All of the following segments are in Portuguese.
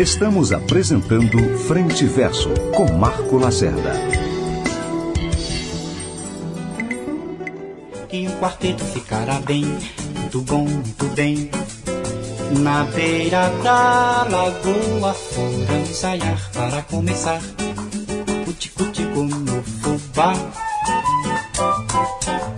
Estamos apresentando Frente Verso com Marco Lacerda. E um quarteto ficará bem, muito bom, muito bem. Na beira da lagoa foram ensaiar para começar. O tico-tico no fubá.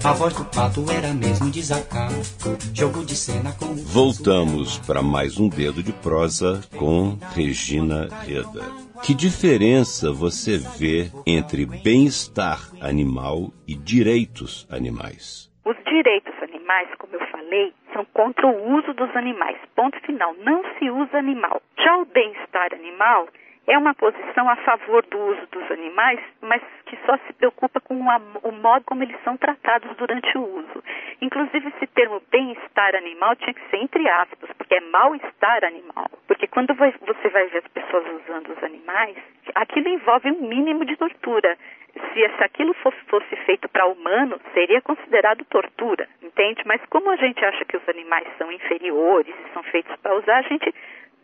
A voz do pato era mesmo desacato. Jogo de cena com. Voltamos para mais um dedo de prosa com Regina Reda. Que diferença você vê entre bem-estar animal e direitos animais? Os direitos animais, como eu falei, são contra o uso dos animais. Ponto final. Não se usa animal. Já o bem-estar animal é uma posição a favor do uso dos animais, mas que só se preocupa com o modo como eles são tratados durante o uso. Inclusive, esse termo bem-estar animal tinha que ser entre aspas, porque é mal-estar animal. Porque quando você vai ver as pessoas usando os animais, aquilo envolve um mínimo de tortura. Se, se aquilo fosse, fosse feito para humano, seria considerado tortura, entende? Mas como a gente acha que os animais são inferiores e são feitos para usar, a gente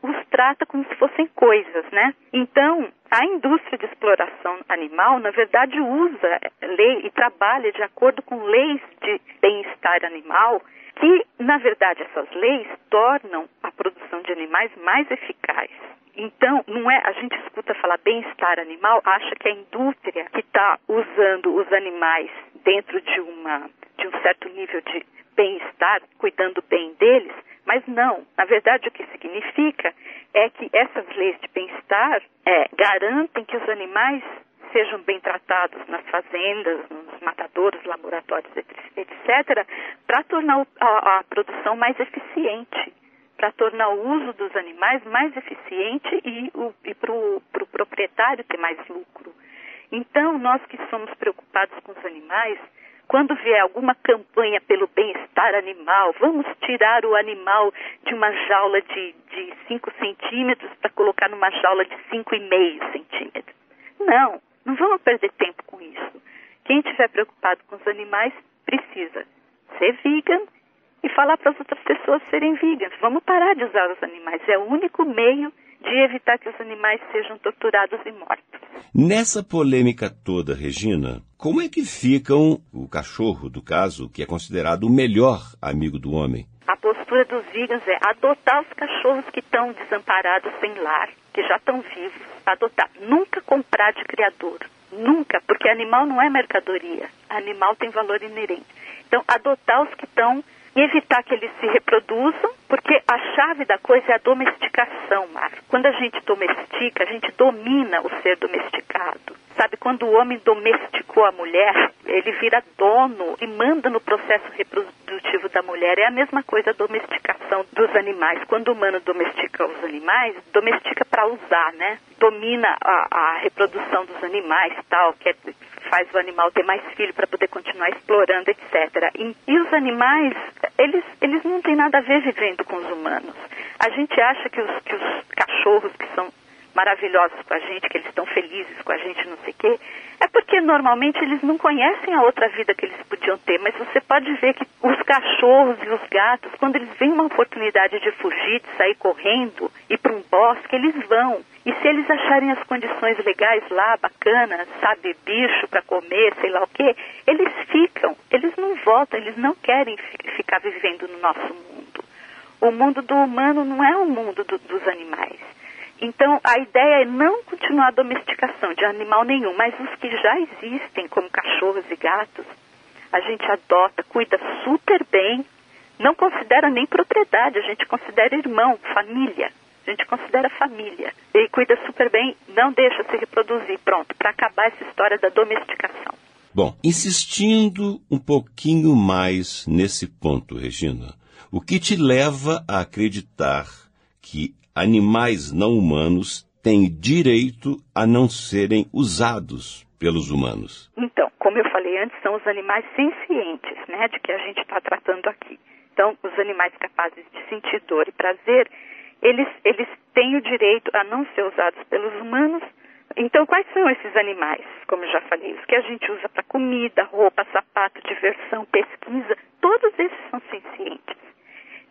os trata como se fossem coisas, né? Então, a indústria de exploração animal, na verdade, usa lei e trabalha de acordo com leis de bem-estar animal, que, na verdade, essas leis tornam a produção de animais mais eficaz. Então, não é, a gente escuta falar bem-estar animal, acha que a indústria que está usando os animais dentro de uma de um certo nível de bem-estar, cuidando bem deles, mas não. Na verdade, o que significa é que essas leis de bem-estar é, garantem que os animais sejam bem tratados nas fazendas, nos matadouros, laboratórios, etc., para tornar a, a, produção mais eficiente, para tornar o uso dos animais mais eficiente e, para o pro proprietário ter mais lucro. Então, nós que somos preocupados com os animais, quando vier alguma campanha pelo bem-estar animal, vamos tirar o animal de uma jaula de 5 centímetros para colocar numa jaula de 5,5 centímetros. Não, não vamos perder tempo com isso. Quem estiver preocupado com os animais precisa ser vegan e falar para as outras pessoas serem veganas. Vamos parar de usar os animais. É o único meio de evitar que os animais sejam torturados e mortos. Nessa polêmica toda, Regina, como é que ficam o cachorro, do caso, que é considerado o melhor amigo do homem? A postura dos vegans é adotar os cachorros que estão desamparados sem lar, que já estão vivos. Adotar. Nunca comprar de criador. Nunca, porque animal não é mercadoria. Animal tem valor inerente. Então, adotar os que estão e evitar que eles se reproduzam, porque a chave da coisa é a domesticação, Marco. Quando a gente domestica, a gente domina o ser domesticado. Sabe, quando o homem domesticou a mulher, ele vira dono e manda no processo reprodutivo da mulher. É a mesma coisa a domesticação dos animais. Quando o humano domestica os animais, domestica para usar, né? Domina a, a reprodução dos animais, tal, que é faz o animal ter mais filho para poder continuar explorando, etc. E, e, os animais, eles, eles não têm nada a ver vivendo com os humanos. A gente acha que os, que os cachorros que são maravilhosos com a gente, que eles estão felizes com a gente, não sei o quê, é porque normalmente eles não conhecem a outra vida que eles podiam ter, mas você pode ver que os cachorros e os gatos, quando eles veem uma oportunidade de fugir, de sair correndo, ir para um bosque, eles vão. E se eles acharem as condições legais lá, bacanas, sabe, bicho para comer, sei lá o quê, eles ficam, eles não voltam, eles não querem ficar vivendo no nosso mundo. O mundo do humano não é o mundo do, dos animais. Então, a ideia é não continuar a domesticação de animal nenhum, mas os que já existem, como cachorros e gatos, a gente adota, cuida super bem, não considera nem propriedade, a gente considera irmão, família. A gente considera família. E cuida super bem, não deixa se reproduzir. Pronto, para acabar essa história da domesticação. Bom, insistindo um pouquinho mais nesse ponto, Regina, o que te leva a acreditar que animais não humanos têm direito a não serem usados pelos humanos? Então, como eu falei antes, são os animais sencientes, né, de que a gente está tratando aqui. Então, os animais capazes de sentir dor e prazer eles, eles têm o direito a não ser usados pelos humanos. Então, quais são esses animais? Como eu já falei, os que a gente usa para comida, roupa, sapato, diversão, pesquisa, todos esses são sencientes.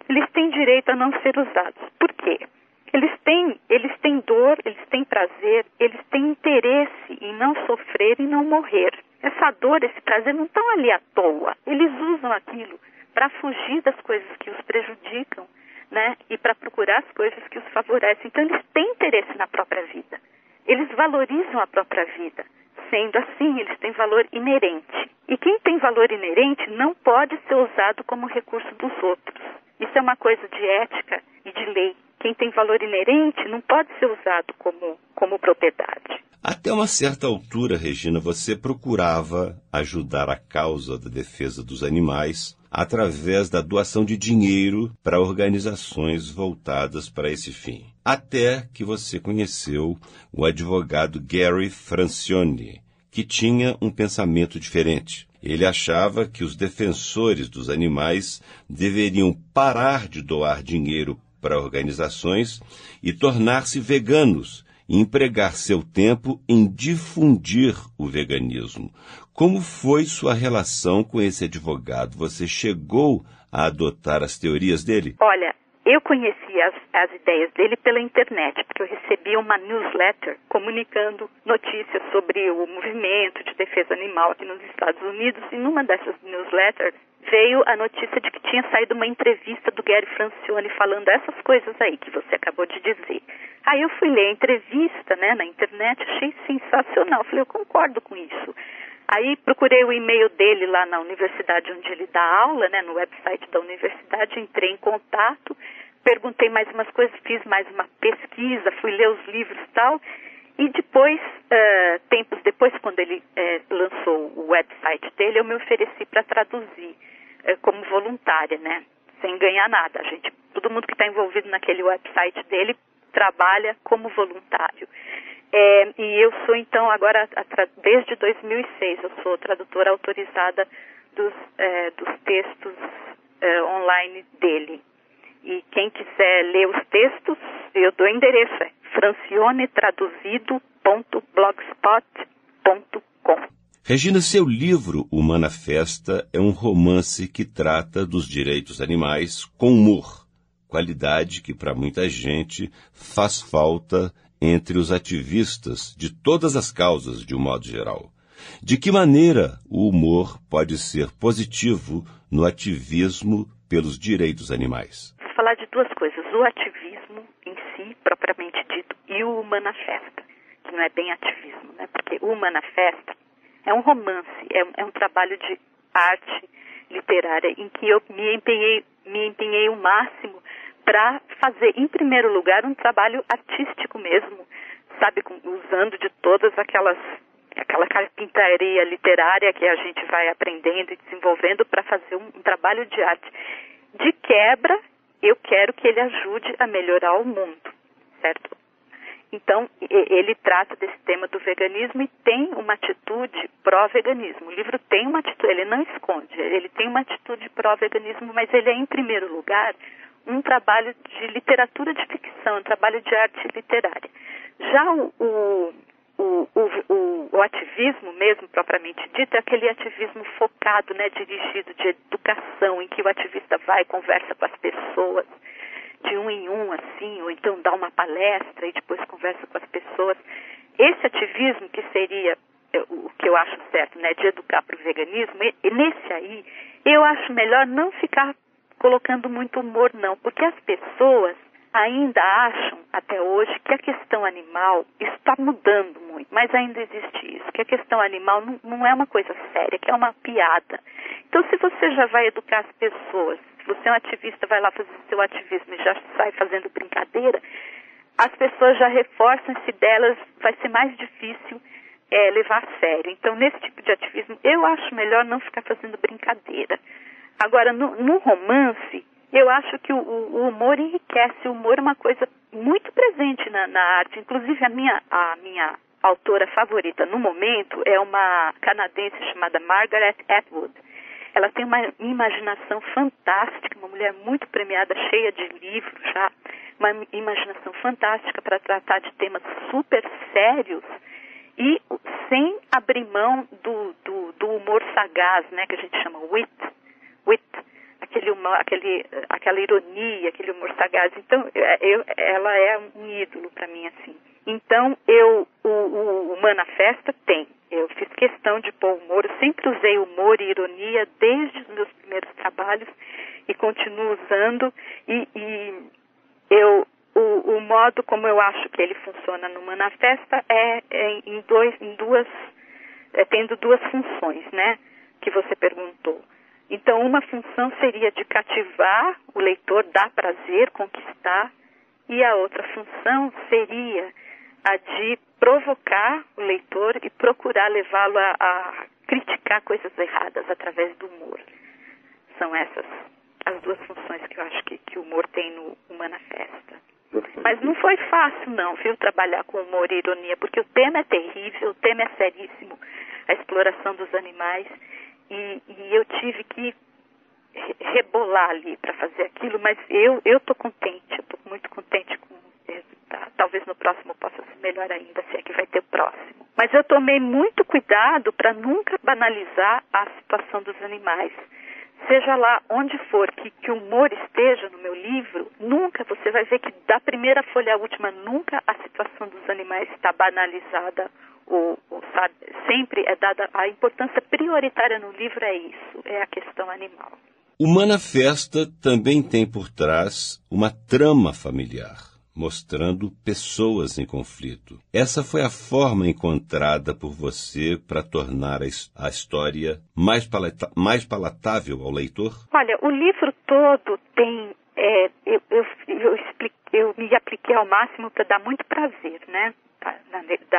Eles têm direito a não ser usados. Por quê? Eles têm, eles têm prazer, eles têm interesse em não sofrer e não morrer. Essa dor, esse prazer não estão ali à toa. Eles usam aquilo para fugir das coisas que os prejudicam, né? E para procurar as coisas que os favorecem. Então eles têm interesse na própria vida. Eles valorizam a própria vida. Sendo assim, eles têm valor inerente. E quem tem valor inerente não pode ser usado como recurso dos outros. Isso é uma coisa de ética e de lei. Quem tem valor inerente não pode ser usado como, como propriedade. Até uma certa altura, Regina, você procurava ajudar a causa da defesa dos animais através da doação de dinheiro para organizações voltadas para esse fim. Até que você conheceu o advogado Gary Francione, que tinha um pensamento diferente. Ele achava que os defensores dos animais deveriam parar de doar dinheiro para organizações e tornar-se veganos e empregar seu tempo em difundir o veganismo. Como foi sua relação com esse advogado? Você chegou a adotar as teorias dele? Olha, eu conheci as, as, ideias dele pela internet, porque eu recebia uma newsletter comunicando notícias sobre o movimento de defesa animal aqui nos Estados Unidos, e numa dessas newsletters veio a notícia de que tinha saído uma entrevista do Gary Francione falando essas coisas aí que você acabou de dizer. Aí eu fui ler a entrevista né, na internet, achei sensacional. Falei, eu concordo com isso. Aí procurei o e-mail dele lá na universidade onde ele dá aula, né, no website da universidade, entrei em contato, perguntei mais umas coisas, fiz mais uma pesquisa, fui ler os livros e tal. E depois, uh, tempos depois, quando ele uh, lançou o website dele, eu me ofereci para traduzir uh, como voluntária, né? Sem ganhar nada. A gente, todo mundo que está envolvido naquele website dele trabalha como voluntário. É, e eu sou então agora desde 2006 eu sou tradutora autorizada dos, é, dos textos é, online dele. E quem quiser ler os textos, eu dou endereço, é francionetraduzido.blogspot.com. Regina, seu livro O Manifesta é um romance que trata dos direitos animais com humor, qualidade que para muita gente faz falta entre os ativistas de todas as causas de um modo geral. De que maneira o humor pode ser positivo no ativismo pelos direitos animais? Vou falar de duas coisas: o ativismo em si, propriamente dito, e o manifesta, que não é bem ativismo, né? Porque o manifesta é um romance, é, é um trabalho de arte literária em que eu me empenhei, me empenhei o máximo para fazer, em primeiro lugar, um trabalho artístico mesmo, sabe, usando de todas aquelas aquela carpintaria literária que a gente vai aprendendo e desenvolvendo para fazer um, um trabalho de arte. De quebra, eu quero que ele ajude a melhorar o mundo, certo? Então, ele trata desse tema do veganismo e tem uma atitude pró-veganismo. O livro tem uma atitude, ele não esconde, ele tem uma atitude pró-veganismo, mas ele é, em primeiro lugar, um trabalho de literatura de ficção, um trabalho de arte literária. Já o, o, o, o, ativismo mesmo, propriamente dito, é aquele ativismo focado, né, dirigido de educação, em que o ativista vai e conversa com as pessoas de um em um, assim, ou então dá uma palestra e depois conversa com as pessoas. Esse ativismo que seria é, o que eu acho certo, né, de educar para o veganismo, e nesse aí, eu acho melhor não ficar colocando muito humor, não, porque as pessoas ainda acham até hoje que a questão animal está mudando muito, mas ainda existe isso, que a questão animal não, não é uma coisa séria, que é uma piada. Então, se você já vai educar as pessoas, se você é um ativista, vai lá fazer seu ativismo e já sai fazendo brincadeira, as pessoas já reforçam se delas vai ser mais difícil é, levar a sério. Então, nesse tipo de ativismo, eu acho melhor não ficar fazendo brincadeira. Agora, no, no romance, eu acho que o, o, humor enriquece. O humor é uma coisa muito presente na, na arte. Inclusive, a minha, a minha autora favorita no momento é uma canadense chamada Margaret Atwood. Ela tem uma imaginação fantástica, uma mulher muito premiada, cheia de livros já, uma imaginação fantástica para tratar de temas super sérios e sem abrir mão do, do, do humor sagaz, né, que a gente chama wit wit, aquele humor, aquele, aquela ironia, aquele humor sagaz. Então, é, eu, ela é um ídolo para mim, assim. Então, eu, o, o, o tem. Eu fiz questão de pôr humor, eu sempre usei humor e ironia desde os meus primeiros trabalhos e continuo usando. E, e eu, o, o, modo como eu acho que ele funciona no Manifesta é, é em, dois, em duas, é, tendo duas funções, né? Que você perguntou. Então, uma função seria de cativar o leitor, dar prazer, conquistar, e a outra função seria a de provocar o leitor e procurar levá-lo a, a, criticar coisas erradas através do humor. São essas as duas funções que eu acho que, que o humor tem no Humana Festa. Mas não foi fácil, não, viu, trabalhar com humor e ironia, porque o tema é terrível, o tema é seríssimo, a exploração dos animais, e, e eu tive que rebolar ali para fazer aquilo, mas eu eu tô contente, eu tô muito contente com Tá? Talvez no próximo possa ser melhor ainda, se é que vai ter próximo. Mas eu tomei muito cuidado para nunca banalizar a situação dos animais. Seja lá onde for que, que o humor esteja no meu livro, nunca você vai ver que da primeira folha à última, nunca a situação dos animais está banalizada ou sabe, sempre é dada a importância prioritária no livro é isso, é a questão animal. O Manifesta também tem por trás uma trama familiar mostrando pessoas em conflito. Essa foi a forma encontrada por você para tornar a, história mais, palata mais palatável ao leitor? Olha, o livro todo tem. É, eu, eu, eu, expliquei, eu me apliquei ao máximo para dar muito prazer, né?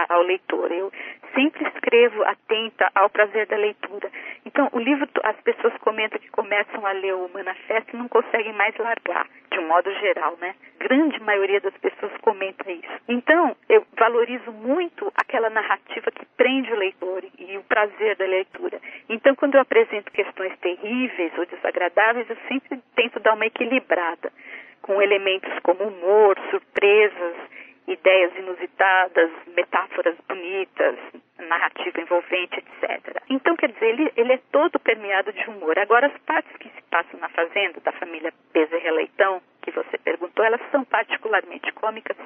Ao leitor. Eu sempre escrevo atenta ao prazer da leitura. Então, o livro, as pessoas comentam que começam a ler o Manifesto e não conseguem mais largar, de um modo geral, né? Grande maioria das pessoas comenta isso. Então, eu valorizo muito aquela narrativa que prende o leitor e o prazer da leitura. Então, quando eu apresento questões terríveis ou desagradáveis, eu sempre tento dar uma equilibrada com elementos como humor, surpresas ideias inusitadas, metáforas bonitas, narrativa envolvente, etc. Então, quer dizer, ele, ele é todo permeado de humor. Agora, as partes que se passam na fazenda da família Bezerra Leitão, que você perguntou, elas são particularmente cômicas,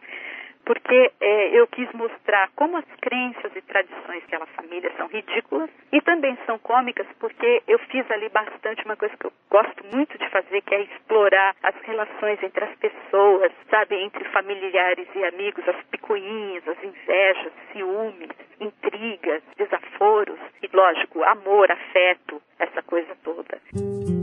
porque é, eu quis mostrar como as crenças e tradições daquela família são ridículas e também são cômicas porque eu fiz ali bastante uma coisa que eu gosto muito de fazer, que é explorar as relações entre as pessoas, sabe, entre familiares e amigos, as picuinhas, as invejas, ciúmes, intrigas, desaforos e, lógico, amor, afeto, essa coisa toda.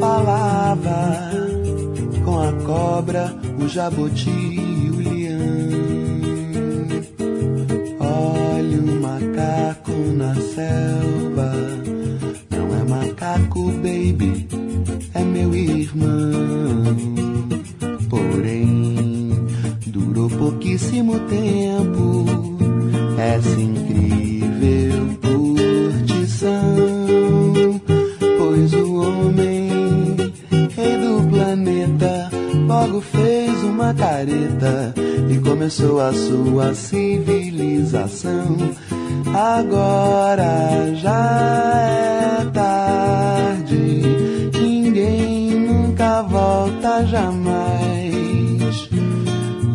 Falava com a cobra, o jabuti e o leão. Olha o macaco na selva, não é macaco, baby, é meu irmão. Porém, durou pouquíssimo tempo essa incrível uma careta e começou a sua civilização. Agora já é tarde, ninguém nunca volta jamais.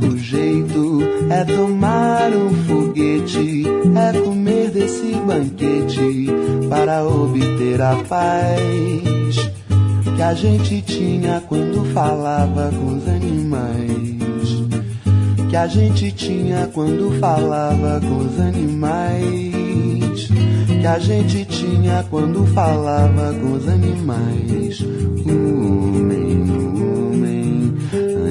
O jeito é tomar um foguete, é comer desse banquete para obter a paz que a gente tinha quando falava com os animais. Que a gente tinha quando falava com os animais. Que a gente tinha quando falava com os animais. O homem, o homem,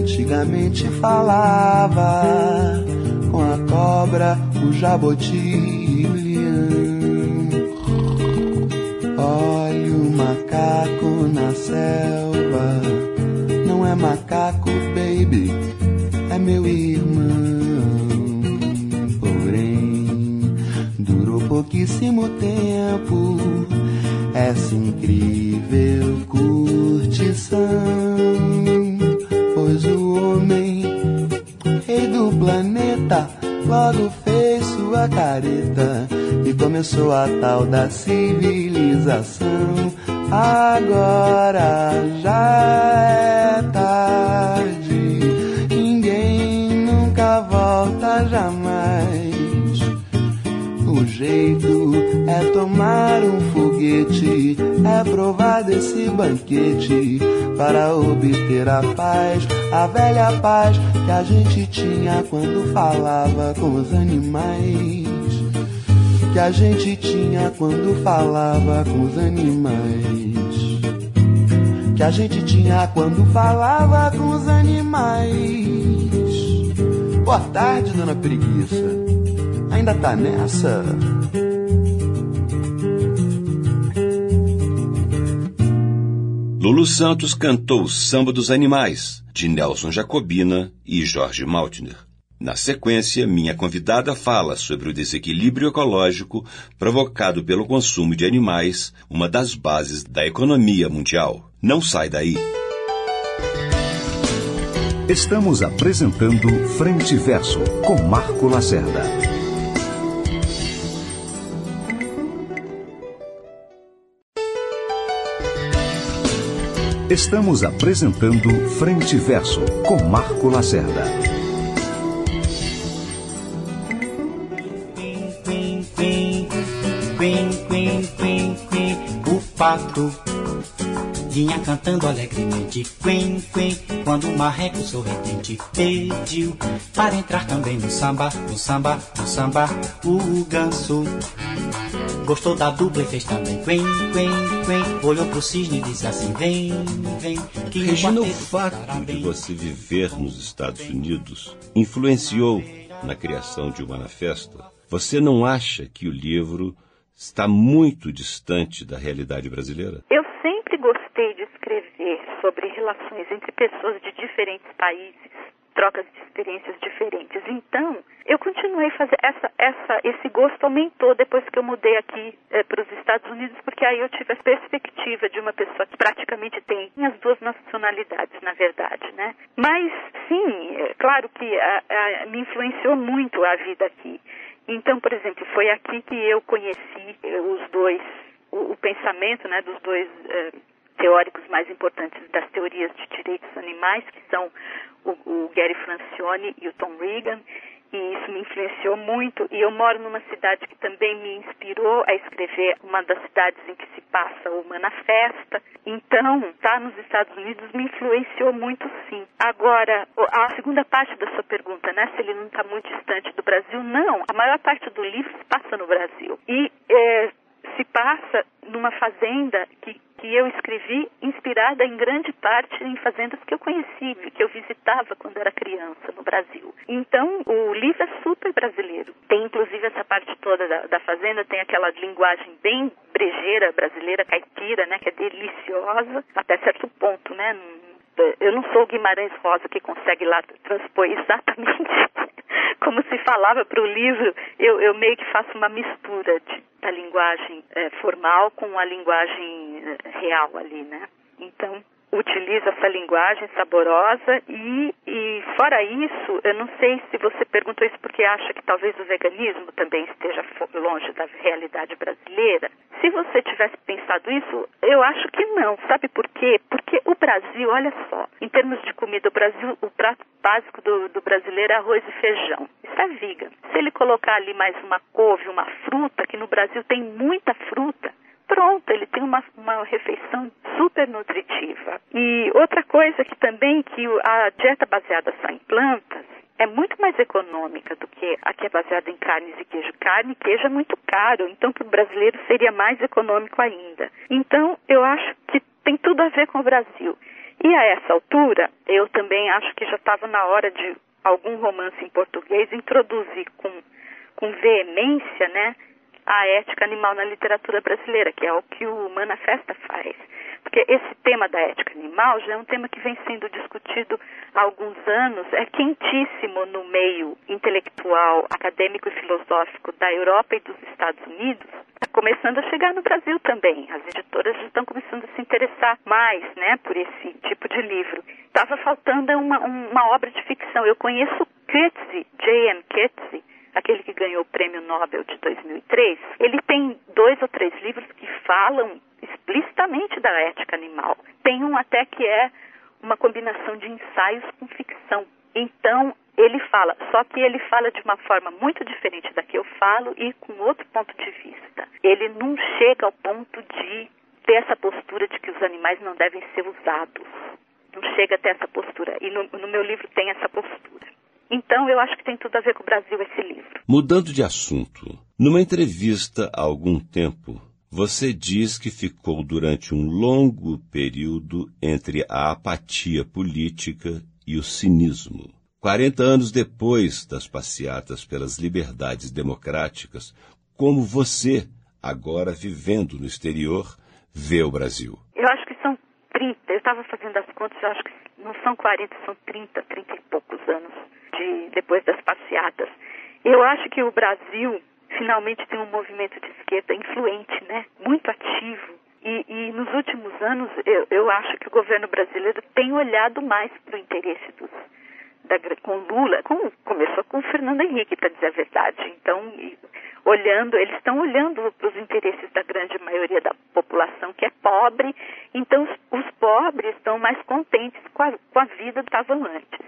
antigamente falava com a cobra, o jaboti e o leão. Olha o macaco na selva. Não é macaco, baby, é meu irmão. Pouquíssimo tempo essa incrível curtição. Pois o homem, rei do planeta, logo fez sua careta e começou a tal da civilização. Agora já é tarde, jeito é tomar um foguete, é provar desse banquete para obter a paz, a velha paz que a gente tinha quando falava com os animais. Que a gente tinha quando falava com os animais. Que a gente tinha quando falava com os animais. Boa tarde, dona Preguiça. Ainda tá nessa? Lulu Santos cantou Samba dos Animais, de Nelson Jacobina e Jorge Maltner. Na sequência, minha convidada fala sobre o desequilíbrio ecológico provocado pelo consumo de animais, uma das bases da economia mundial. Não sai daí. Estamos apresentando Frente Verso com Marco Lacerda. Estamos apresentando Frente Verso com Marco Lacerda. O pato vinha cantando alegremente, quim, quim, quando o marreco sorridente pediu para entrar também no samba, no samba, no samba, o ganso gostou da dupla e fez também, quim, quim, quim, olhou pro cisne e disse assim, vem, vem, que o Regina, o fato de você viver nos Estados Unidos influenciou na criação de o Manifesto? Você não acha que o livro está muito distante da realidade brasileira? Eu sempre gostei de escrever sobre relações entre pessoas de diferentes países, trocas de experiências diferentes. Então, eu continuei fazendo essa, essa, esse gosto aumentou depois que eu mudei aqui para os Estados Unidos, porque aí eu tive a perspectiva de uma pessoa que praticamente tem as duas nacionalidades, na verdade, né? Mas sim, é claro que a- a- me influenciou muito a vida aqui. Então, por exemplo, foi aqui que eu conheci eh, os dois, o, o pensamento né, dos dois eh, teóricos mais importantes das teorias de direitos animais, que são o, o Gary Francione e o Tom Regan, e isso me influenciou muito. E eu moro numa cidade que também me inspirou a escrever, uma das cidades em que se passa o Manifesta. Então, estar nos Estados Unidos me influenciou muito, sim. Agora, a segunda parte da sua pergunta, né, se ele não está muito distante do Brasil, não. A maior parte do livro se passa no Brasil. E eh, se passa numa fazenda que, que eu escrevi inspirada em grande parte em fazendas que eu conheci, que eu visitava quando era criança no Brasil. Então, o livro é super brasileiro. Tem inclusive essa parte toda da, da fazenda, tem aquela linguagem bem brejeira brasileira, caipira, né, que é deliciosa, até certo ponto, né? Eu não sou o Guimarães Rosa que consegue lá transpor exatamente como se falava para o livro, eu, eu meio que faço uma mistura de, da linguagem eh, formal com a linguagem eh, real ali, né? Então, utilizo essa linguagem saborosa e, e, fora isso, eu não sei se você perguntou isso porque acha que talvez o veganismo também esteja longe da realidade brasileira. Se você tivesse pensado isso, eu acho que não. Sabe por quê? Porque o Brasil, olha só, em termos de comida, o Brasil, o prato básico do, do brasileiro é arroz e feijão. Isso é vegan. Se ele colocar ali mais uma couve, uma fruta, que no Brasil tem muita fruta, pronto, ele tem uma, uma refeição super nutritiva. E outra coisa que também que a dieta baseada só em plantas é muito mais econômica do que a que é baseada em carnes e queijo. Carne e queijo é muito caro, então para o brasileiro seria mais econômico ainda. Então eu acho que tem tudo a ver com o Brasil. E a essa altura, eu também acho que já estava na hora de algum romance em português introduzir com, com veemência, né, a ética animal na literatura brasileira, que é o que o Manifesta faz. Porque esse tema da ética animal já é um tema que vem sendo discutido há alguns anos, é quentíssimo no meio intelectual, acadêmico e filosófico da Europa e dos Estados Unidos. Está começando a chegar no Brasil também. As editoras já estão começando a se interessar mais né, por esse tipo de livro. Estava faltando uma, uma obra de ficção. Eu conheço Coetzee, J.M. Coetzee, aquele que ganhou o prêmio Nobel de 2003, ele tem dois ou três livros que falam explicitamente da ética animal. Tem um até que é uma combinação de ensaios com ficção. Então, ele fala, só que ele fala de uma forma muito diferente da que eu falo e com outro ponto de vista. Ele não chega ao ponto de ter essa postura de que os animais não devem ser usados. Não chega a ter essa postura. E no, no meu livro tem essa postura. Então, eu acho que tem tudo a ver com o Brasil esse livro. Mudando de assunto, numa entrevista há algum tempo, você diz que ficou durante um longo período entre a apatia política e o cinismo. Quarenta anos depois das passeatas pelas liberdades democráticas, como você, agora vivendo no exterior, vê o Brasil? Eu acho que são 30, eu estava fazendo as contas, eu acho que não são 40, são 30, 30 e poucos anos de, depois das passeatas. Eu acho que o Brasil finalmente tem um movimento de esquerda influente, né? muito ativo. E, e nos últimos anos, eu, eu, acho que o governo brasileiro tem olhado mais para o interesse dos, da, com Lula, com, começou com o Fernando Henrique, para dizer a verdade. Então, olhando, eles estão olhando para os interesses da grande maioria da população que é pobre. Então, os, os pobres estão mais contentes com a, com a vida que estavam antes.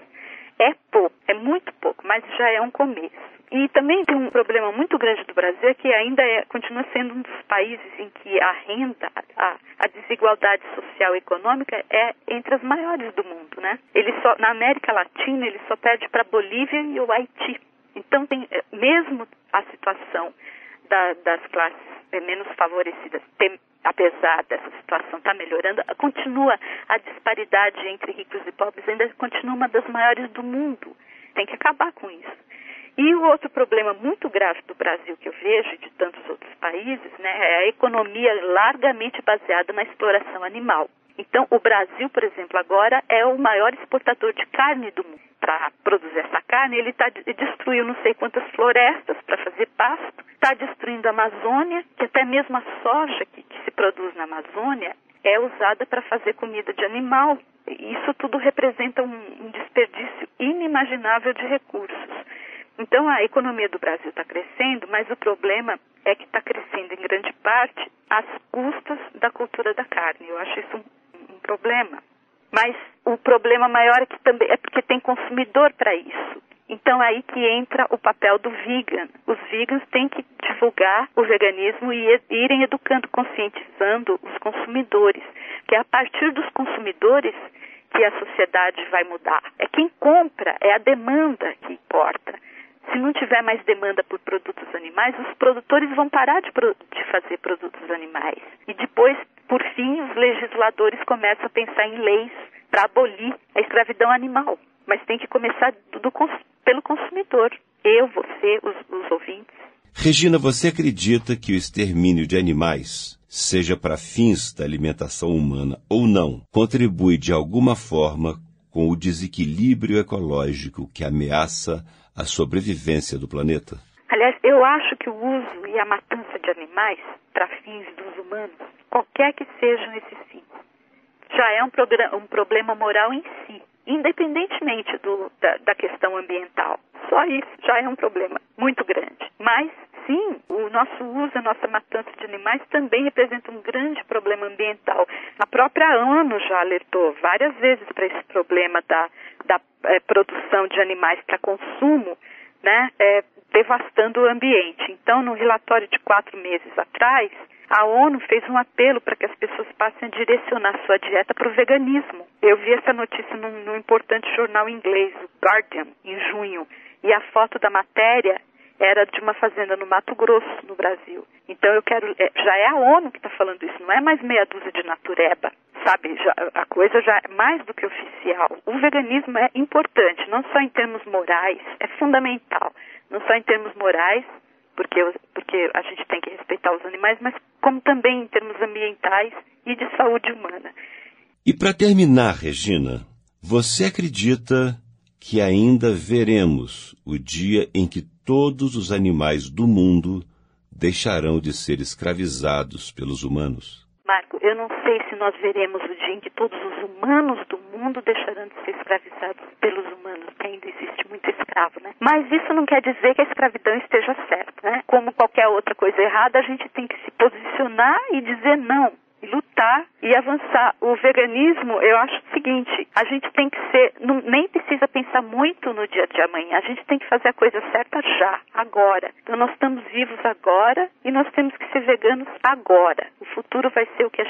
É pouco, é muito pouco, mas já é um começo. E também tem um problema muito grande do Brasil que ainda é, continua sendo um dos países em que a renda, a, a, desigualdade social e econômica é entre as maiores do mundo, né? Ele só na América Latina ele só perde para Bolívia e o Haiti. Então tem é, mesmo a situação da, das classes é, menos favorecidas, tem, apesar dessa situação estar tá melhorando, continua a disparidade entre ricos e pobres ainda continua uma das maiores do mundo. Tem que acabar com isso. E o outro problema muito grave do Brasil que eu vejo e de tantos outros países, né, é a economia largamente baseada na exploração animal. Então, o Brasil, por exemplo, agora é o maior exportador de carne do mundo. Para produzir essa carne, ele tá, destruiu não sei quantas florestas para fazer pasto, está destruindo a Amazônia, que até mesmo a soja que, que se produz na Amazônia é usada para fazer comida de animal. Isso tudo representa um, um desperdício inimaginável de recursos. Então a economia do Brasil está crescendo, mas o problema é que está crescendo em grande parte às custas da cultura da carne. Eu acho isso um, um problema. Mas o problema maior é que também é porque tem consumidor para isso. Então aí que entra o papel do vegan. Os vegans têm que divulgar o veganismo e irem educando, conscientizando os consumidores, que é a partir dos consumidores que a sociedade vai mudar. É quem compra, é a demanda que importa se não tiver mais demanda por produtos animais, os produtores vão parar de, de, fazer produtos animais. E depois, por fim, os legisladores começam a pensar em leis para abolir a escravidão animal. Mas tem que começar do, do, pelo consumidor. Eu, você, os, os ouvintes. Regina, você acredita que o extermínio de animais, seja para fins da alimentação humana ou não, contribui de alguma forma com o desequilíbrio ecológico que ameaça a sobrevivência do planeta? Aliás, eu acho que o uso e a matança de animais para fins dos humanos, qualquer que sejam esses fins, já é um, um problema moral em si, independentemente do, da, da questão ambiental. Só isso já é um problema muito grande. Mas sim, o nosso uso, a nossa matança de animais também representa um grande problema ambiental. A própria ONU já alertou várias vezes para esse problema da, da é, produção de animais para consumo, né, é, devastando o ambiente. Então, no relatório de quatro meses atrás, a ONU fez um apelo para que as pessoas passem a direcionar sua dieta para o veganismo. Eu vi essa notícia num, num importante jornal inglês, o Guardian, em junho, e a foto da matéria era de uma fazenda no Mato Grosso, no Brasil. Então eu quero, é, já é a ONU que está falando isso, não é mais meia dúzia de natureba, sabe? Já, a coisa já é mais do que oficial. O veganismo é importante, não só em termos morais, é fundamental, não só em termos morais, porque, porque a gente tem que respeitar os animais, mas como também em termos ambientais e de saúde humana. E para terminar, Regina, você acredita que ainda veremos o dia em que todos os animais do mundo deixarão de ser escravizados pelos humanos. Marco, eu não sei se nós veremos o dia em que todos os humanos do mundo deixarão de ser escravizados pelos humanos, que ainda existe muito escravo, né? Mas isso não quer dizer que a escravidão esteja certa, né? Como qualquer outra coisa errada, a gente tem que se posicionar e dizer não lutar e avançar. O veganismo, eu acho o seguinte, a gente tem que ser, não, nem precisa pensar muito no dia de amanhã, a gente tem que fazer a coisa certa já, agora. Então nós estamos vivos agora e nós temos que ser veganos agora. O futuro vai ser o que a